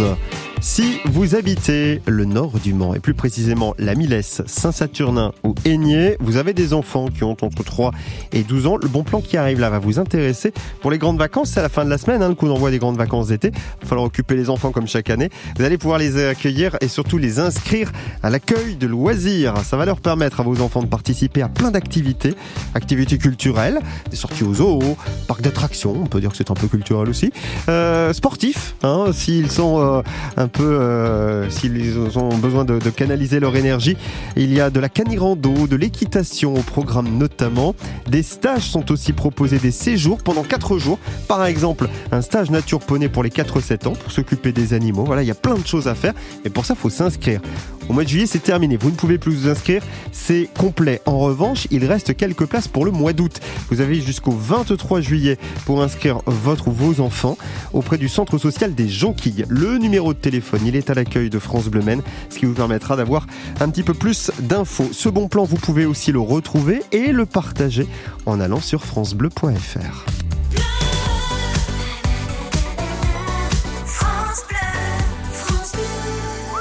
uh, Si vous habitez le nord du Mans, et plus précisément la Milesse, Saint-Saturnin ou Aigné, vous avez des enfants qui ont entre 3 et 12 ans, le bon plan qui arrive là va vous intéresser. Pour les grandes vacances, c'est à la fin de la semaine, hein, le coup d'envoi des grandes vacances d'été. Il va falloir occuper les enfants comme chaque année. Vous allez pouvoir les accueillir et surtout les inscrire à l'accueil de loisirs. Ça va leur permettre à vos enfants de participer à plein d'activités, activités culturelles, des sorties aux zoos, parcs d'attractions, on peut dire que c'est un peu culturel aussi, euh, sportifs, hein, s'ils sont euh, un peu, euh, s'ils ont besoin de, canaliser leur énergie. Il y a de la canirando, de l'équitation au programme notamment. Des stages sont aussi proposés, des séjours pendant 4 jours. Par exemple, un stage nature poney pour les 4-7 ans pour s'occuper des animaux. Voilà, il y a plein de choses à faire. Et pour ça, il faut s'inscrire. Au mois de juillet, c'est terminé. Vous ne pouvez plus vous inscrire. C'est complet. En revanche, il reste quelques places pour le mois d'août. Vous avez jusqu'au 23 juillet pour inscrire votre ou vos enfants auprès du centre social des Jonquilles. Le numéro de téléphone, il est à l'accueil de France Bleu Men, ce qui vous permettra d'avoir un petit peu plus d'infos. Ce bon plan, vous pouvez aussi le retrouver et le partager en allant sur francebleu.fr.